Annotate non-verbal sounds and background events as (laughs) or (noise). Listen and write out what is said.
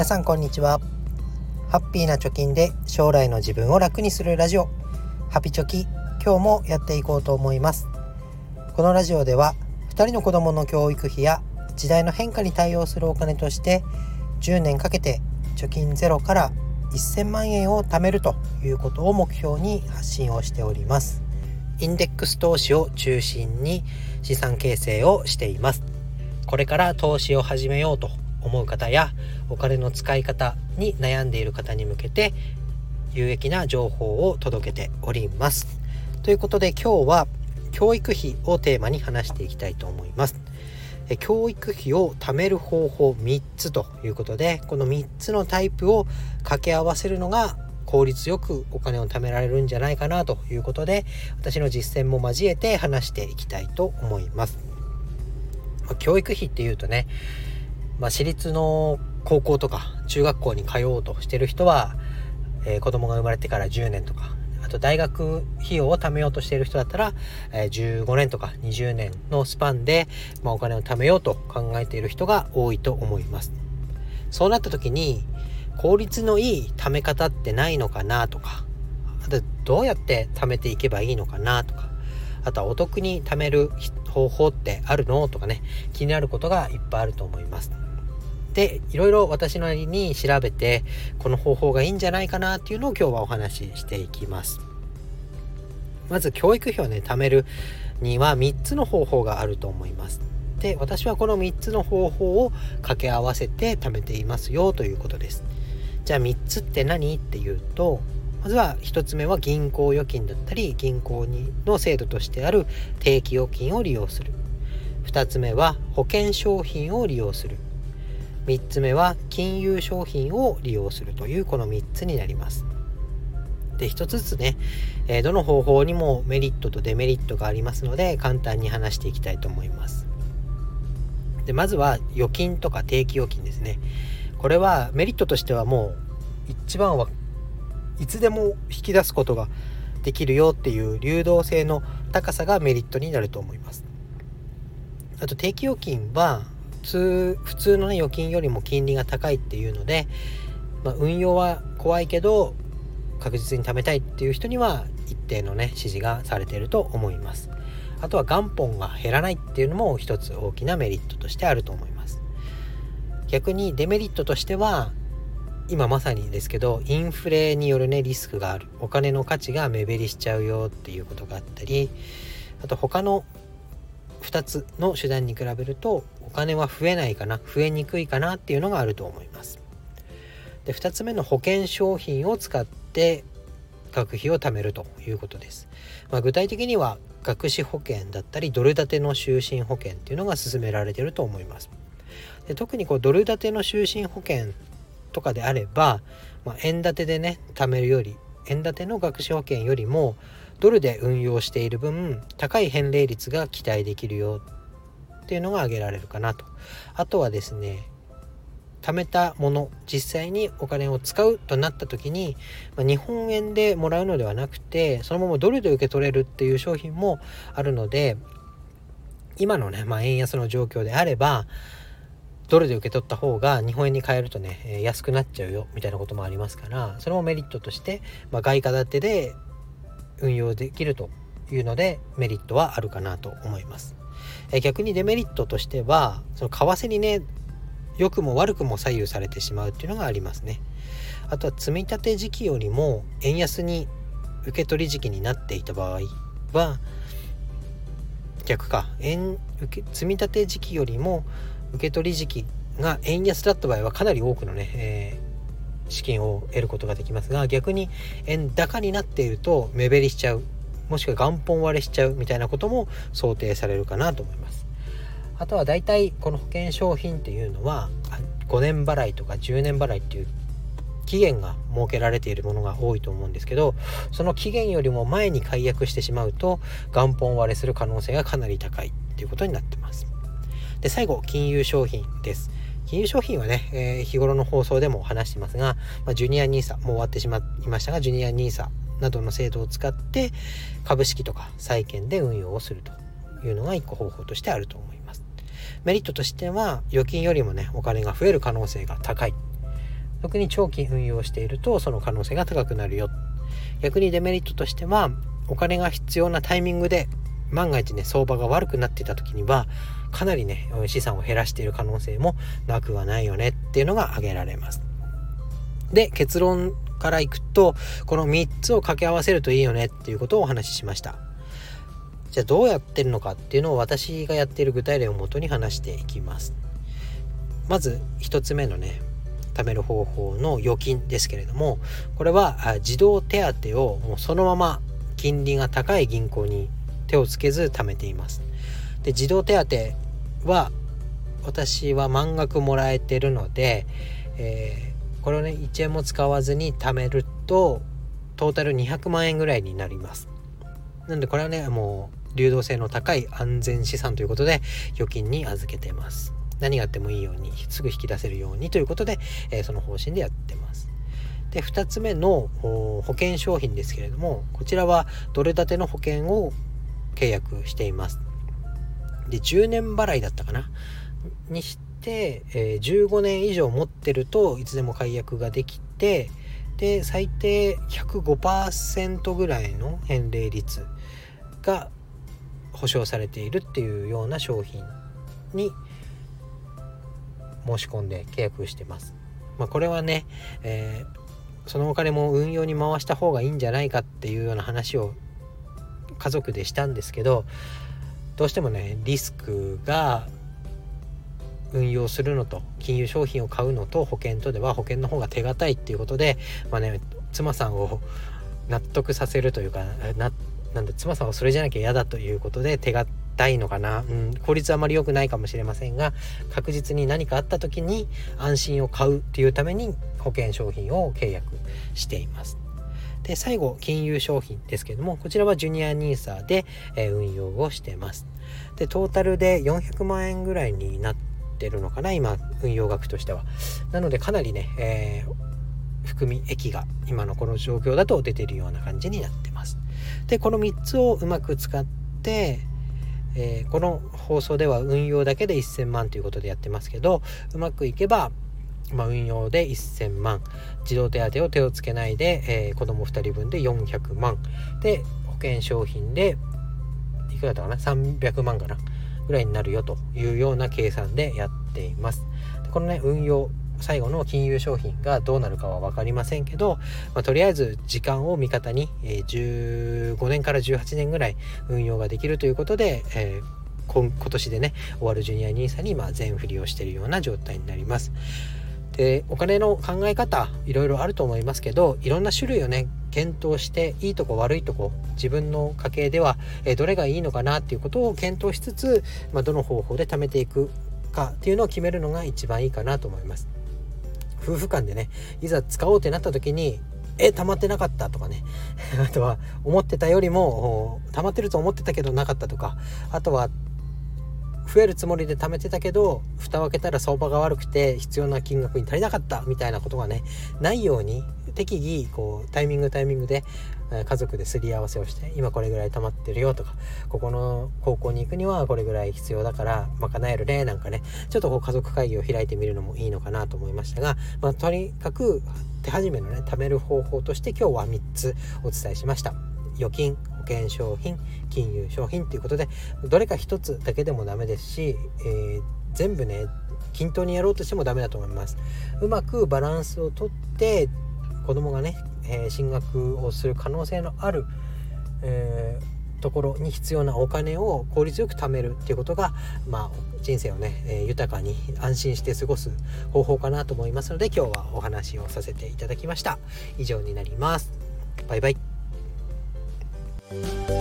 皆さんこんにちは。ハッピーな貯金で将来の自分を楽にするラジオ。ハピチョキ今日もやっていこうと思います。このラジオでは2人の子供の教育費や時代の変化に対応するお金として10年かけて貯金ゼロから1000万円を貯めるということを目標に発信をしております。インデックス投資を中心に資産形成をしています。これから投資を始めようと思う方やお金の使い方に悩んでいる方に向けて有益な情報を届けておりますということで今日は教育費をテーマに話していきたいと思います教育費を貯める方法3つということでこの3つのタイプを掛け合わせるのが効率よくお金を貯められるんじゃないかなということで私の実践も交えて話していきたいと思います。まあ、教育費っていうとね、まあ、私立の高校とか中学校に通おうとしてる人は、えー、子供が生まれてから10年とかあと大学費用を貯めようとしてる人だったら、えー、15年とか20年のスパンで、まあ、お金を貯めようと考えている人が多いと思います。そうなった時に効率のいい貯め方ってないのかなとかあとどうやって貯めていけばいいのかなとかあとはお得に貯める方法ってあるのとかね気になることがいっぱいあると思います。でいろいろ私なりに調べてこの方法がいいんじゃないかなっていうのを今日はお話ししていきます。まず教育費をね貯めるには3つの方法があると思います。で私はこの3つの方法を掛け合わせて貯めていますよということです。じゃあ3つって何っていうとまずは1つ目は銀行預金だったり銀行にの制度としてある定期預金を利用する2つ目は保険商品を利用する3つ目は金融商品を利用するというこの3つになります。で1つずつね、え、どの方法にもメリットとデメリットがありますので簡単に話していきたいと思います。でまずは預金とか定期預金ですね。これはメリットとしてはもう一番はいつでも引き出すことができるよっていう流動性の高さがメリットになると思いますあと定期預金は通普通の、ね、預金よりも金利が高いっていうので、まあ、運用は怖いけど確実に貯めたいっていう人には一定のね支持がされていると思います。あとは元本が減らないっていうのも一つ大きなメリットとしてあると思います。逆にデメリットとしては今まさにですけどインフレによるねリスクがある。お金の価値が目減りしちゃうよっていうことがあったりあと他の2つの手段に比べるとお金は増えないかな増えにくいかなっていうのがあると思います。で2つ目の保険商品を使って学費を貯めるということです、まあ、具体的には学資保険だったりドル建ての就寝保険っていうのが勧められていると思います。で特にこうドル建ての就寝保険とかであれば、まあ、円建てでね貯めるより円建ての学資保険よりもドルで運用している分高い返礼率が期待できるよっていうのが挙げられるかなと。あとはですね貯めたもの実際にお金を使うとなった時に、まあ、日本円でもらうのではなくてそのままドルで受け取れるっていう商品もあるので今のね、まあ、円安の状況であればドルで受け取った方が日本円に変えるとね、え安くなっちゃうよみたいなこともありますからそれもメリットとして、まあ、外貨建てで運用できるというのでメリットはあるかなと思います。え逆にデメリットとしてはその為替にね良くも悪くも左右されてしまうっていうのがありますね。あとは積み立て時期よりも円安に受け取り時期になっていた場合は逆か円受け積み立て時期よりも受取時期が円安だった場合はかなり多くのね、えー、資金を得ることができますが逆に円高になっていると目減りしちゃう。もしくは元本割れしちゃう。みたいなことも想定されるかなと思います。あとは大体この保険商品っていうのは5年払いとか10年払いっていう期限が設けられているものが多いと思うんですけどその期限よりも前に解約してしまうと元本割れする可能性がかなり高いっていうことになってます。で、最後、金融商品です。金融商品はね、えー、日頃の放送でも話してますが、まあ、ジュニア NISA、もう終わってしまいましたが、ジュニア NISA などの制度を使って株式とか債券で運用をするというのが一個方法としてあると思います。メリットとしては預金よりもねお金が増える可能性が高い特に長期運用しているとその可能性が高くなるよ逆にデメリットとしてはお金が必要なタイミングで万が一ね相場が悪くなっていた時にはかなりね資産を減らしている可能性もなくはないよねっていうのが挙げられます。で結論からいくとこの3つを掛け合わせるといいよねっていうことをお話ししました。じゃあどうやってるのかっていうのを私がやっている具体例をもとに話していきます。まず1つ目のね貯める方法の預金ですけれどもこれは児童手当をもうそのまま金利が高い銀行に手をつけず貯めています。で児童手当は私は満額もらえてるので、えー、これをね1円も使わずに貯めるとトータル200万円ぐらいになります。なんでこれはねもう流動性の高い安全資産ということで預金に預けてます。何があってもいいようにすぐ引き出せるようにということで、えー、その方針でやってます。で2つ目の保険商品ですけれどもこちらはドル建ての保険を契約しています。で10年払いだったかな？にして、えー、15年以上持ってるといつでも解約ができてで最低105%ぐらいの返礼率が保証されているっていうような商品に申し込んで契約してます。まあ、これはね、えー、そのお金も運用に回した方がいいんじゃないかっていうような話を家族でしたんですけどどうしてもねリスクが運用するのと金融商品を買うのと保険とでは保険の方が手堅いっていうことで、まあね、妻さんを納得させるというかななんだ妻さんはそれじゃなきゃ嫌だということで手堅いのかな、うん、効率あまり良くないかもしれませんが確実に何かあった時に安心を買うっていうために保険商品を契約しています。で最後金融商品ですけどもこちらはジュニア NISA で、え、運用をしてます。でトータルで400万円ぐらいになってるのかな今運用額としては。なのでかなりね、えー、含み益が今のこの状況だと出てるような感じになってます。でこの3つをうまく使ってえー、この放送では運用だけで1000万ということでやってますけどうまくいけばまあ、運用で1000万。児童手当を手をつけないで、えー、子供2人分で400万。で保険商品でいくらだったかな？300万かな？ぐらいになるよというような計算でやっています。このね運用最後の金融商品がどうなるかは分かりませんけど、まあ、とりあえず時間を味方に、えー、15年から18年ぐらい運用ができるということで、えー、今年でね終わるジュニア NISA にま全振りをしているような状態になります。でお金の考え方いろいろあると思いますけどいろんな種類をね検討していいとこ悪いとこ自分の家計では、えどれがいいのかなっていうことを検討しつつ、まあ、どの方法で貯めていくかっていうのを決めるのが一番いいかなと思います。夫婦間でねいざ使おうってなった時にえ溜まってなかったとかね (laughs) あとは思ってたよりも溜まってると思ってたけどなかったとかあとは増えるつもりで貯めてたけど蓋を開けたら相場が悪くて必要な金額に足りなかったみたいなことがねないように適宜こうタイミングタイミングで家族ですり合わせをして今これぐらい溜まってるよとかここの高校に行くにはこれぐらい必要だから賄えるねなんかねちょっとこう家族会議を開いてみるのもいいのかなと思いましたが、まあ、とにかく手始めのね貯める方法として今日は3つお伝えしました。預金険商品金融商品ということでどれか一つだけでもダメですし、えー、全部ね均等にやろうとしてもダメだと思います。うまくバランスをとって子供がね、えー、進学をする可能性のある、えー、ところに必要なお金を効率よく貯めるっていうことが、まあ、人生をね、えー、豊かに安心して過ごす方法かなと思いますので今日はお話をさせていただきました。以上になります。バイバイ。Música